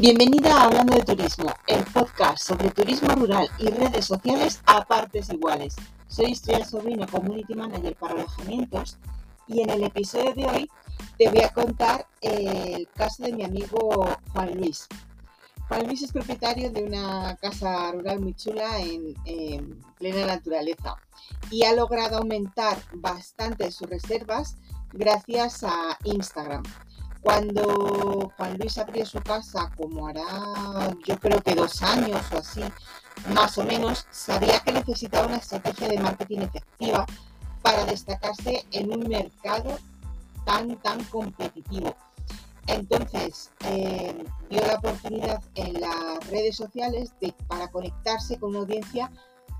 Bienvenida a Hablando de Turismo, el podcast sobre turismo rural y redes sociales a partes iguales. Soy Estrella Sobrino, Community Manager para alojamientos y en el episodio de hoy te voy a contar el caso de mi amigo Juan Luis. Juan Luis es propietario de una casa rural muy chula en, en plena naturaleza y ha logrado aumentar bastante sus reservas gracias a Instagram. Cuando Juan Luis abrió su casa, como hará yo creo que dos años o así, más o menos, sabía que necesitaba una estrategia de marketing efectiva para destacarse en un mercado tan, tan competitivo. Entonces, eh, vio la oportunidad en las redes sociales de, para conectarse con una audiencia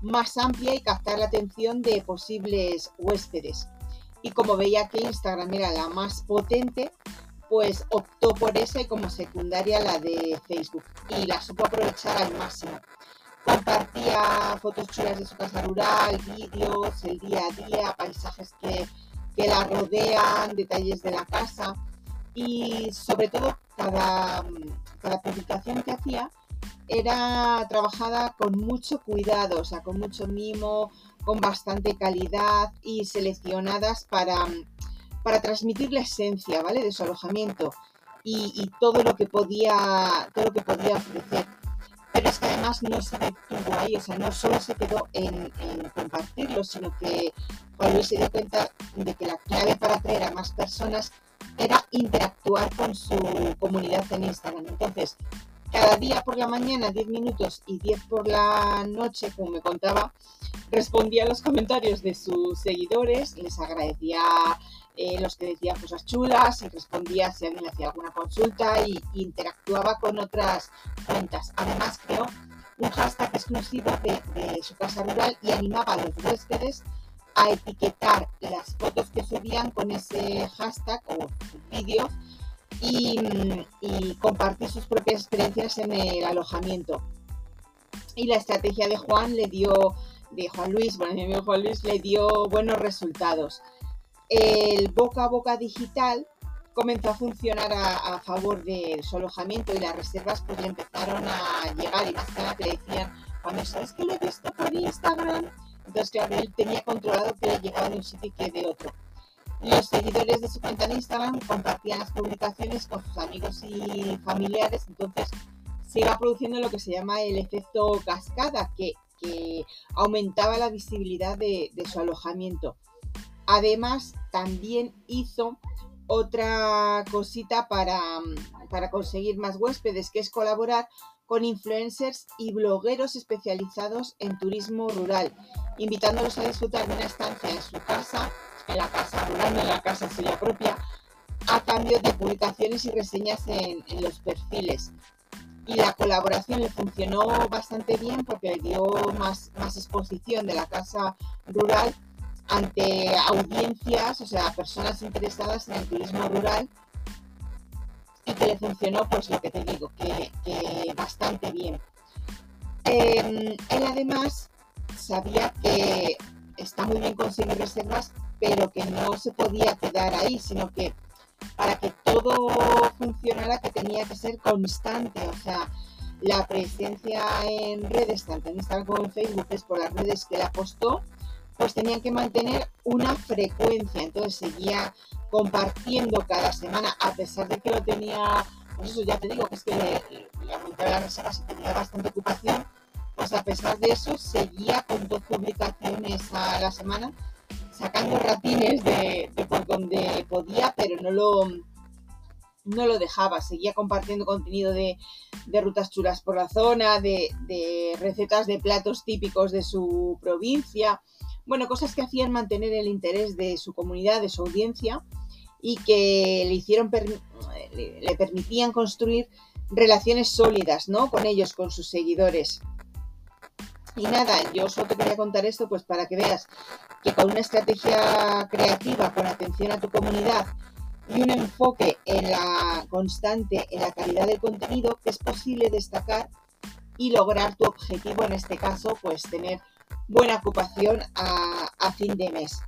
más amplia y captar la atención de posibles huéspedes. Y como veía que Instagram era la más potente, pues optó por esa y como secundaria la de Facebook y la supo aprovechar al máximo. Compartía fotos chulas de su casa rural, vídeos, el día a día, paisajes que, que la rodean, detalles de la casa y sobre todo cada, cada publicación que hacía era trabajada con mucho cuidado, o sea, con mucho mimo, con bastante calidad y seleccionadas para para transmitir la esencia, ¿vale? De su alojamiento y, todo lo que podía, todo lo que podía ofrecer. Pero es que además no se detuvo ahí, o sea, no solo se quedó en, compartirlo, sino que Juan Luis se dio cuenta de que la clave para atraer a más personas era interactuar con su comunidad en Instagram. Entonces, cada día por la mañana 10 minutos y 10 por la noche, como me contaba, respondía a los comentarios de sus seguidores, les agradecía eh, los que decían cosas chulas y respondía si alguien le hacía alguna consulta y, interactuaba con otras cuentas. Además, creó un hashtag exclusivo de, su casa rural y animaba a los huéspedes a etiquetar las fotos que subían con ese hashtag o vídeos y, y, compartir sus propias experiencias en el alojamiento. Y la estrategia de Juan le dio, de Juan Luis, bueno, mi amigo Juan Luis le dio buenos resultados el boca a boca digital comenzó a funcionar a, favor de su alojamiento y las reservas pues le empezaron a llegar y más que nada que le decían, cuando sabes que lo he visto por Instagram, entonces claro, tenía controlado que le llegaba de un sitio que de otro. Los seguidores de su cuenta en Instagram compartían las publicaciones con sus amigos y familiares, entonces se iba produciendo lo que se llama el efecto cascada, que, aumentaba la visibilidad de su alojamiento. Además, también hizo otra cosita para, para, conseguir más huéspedes, que es colaborar con influencers y blogueros especializados en turismo rural, invitándolos a disfrutar de una estancia en su casa, en la casa rural, en la casa suya propia, a cambio de publicaciones y reseñas en, en los perfiles. Y la colaboración le funcionó bastante bien porque le dio más, más exposición de la casa rural ante audiencias, o sea, personas interesadas en el turismo rural y que le funcionó, pues lo que te digo, que, bastante bien. Em, él además sabía que está muy bien conseguir reservas, pero que no se podía quedar ahí, sino que para que todo funcionara que tenía que ser constante, o sea, la presencia en redes, tanto en Instagram como en Facebook, es por las redes que le apostó, pues tenían que mantener una frecuencia. Entonces seguía compartiendo cada semana, a pesar de que lo tenía, pues eso ya te digo, que es que aumentaba las reservas y tenía bastante ocupación, pues a pesar de eso seguía con dos publicaciones a la semana, sacando ratines de, por donde podía, pero no lo, no lo dejaba, seguía compartiendo contenido de, rutas chulas por la zona, de, de, recetas de platos típicos de su provincia, bueno, cosas que hacían mantener el interés de su comunidad, de su audiencia y que le hicieron le permitían construir relaciones sólidas, ¿no? Con ellos, con sus seguidores. Y nada, yo solo te quería contar esto pues para que veas que con una estrategia creativa, con atención a tu comunidad y un enfoque en la constante, en la calidad del contenido, es posible destacar y lograr tu objetivo, en este caso, pues tener buena ocupación a, fin de mes.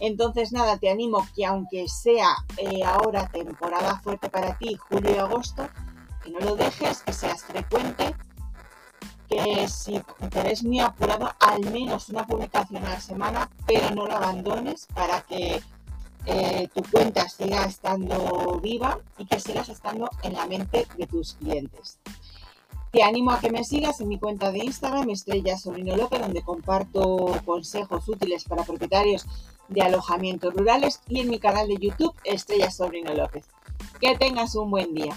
Entonces, nada, te animo que aunque sea eh, ahora temporada fuerte para ti, julio y agosto, que no lo dejes, que seas frecuente, que si te ves muy apurado, al menos una publicación a la semana, pero no lo abandones para que eh, tu cuenta siga estando viva y que sigas estando en la mente de tus clientes. Te animo a que me sigas en mi cuenta de Instagram, Estrella Sobrino López, donde comparto consejos útiles para propietarios de alojamientos rurales y en mi canal de YouTube, Estrella Sobrino López. Que tengas un buen día.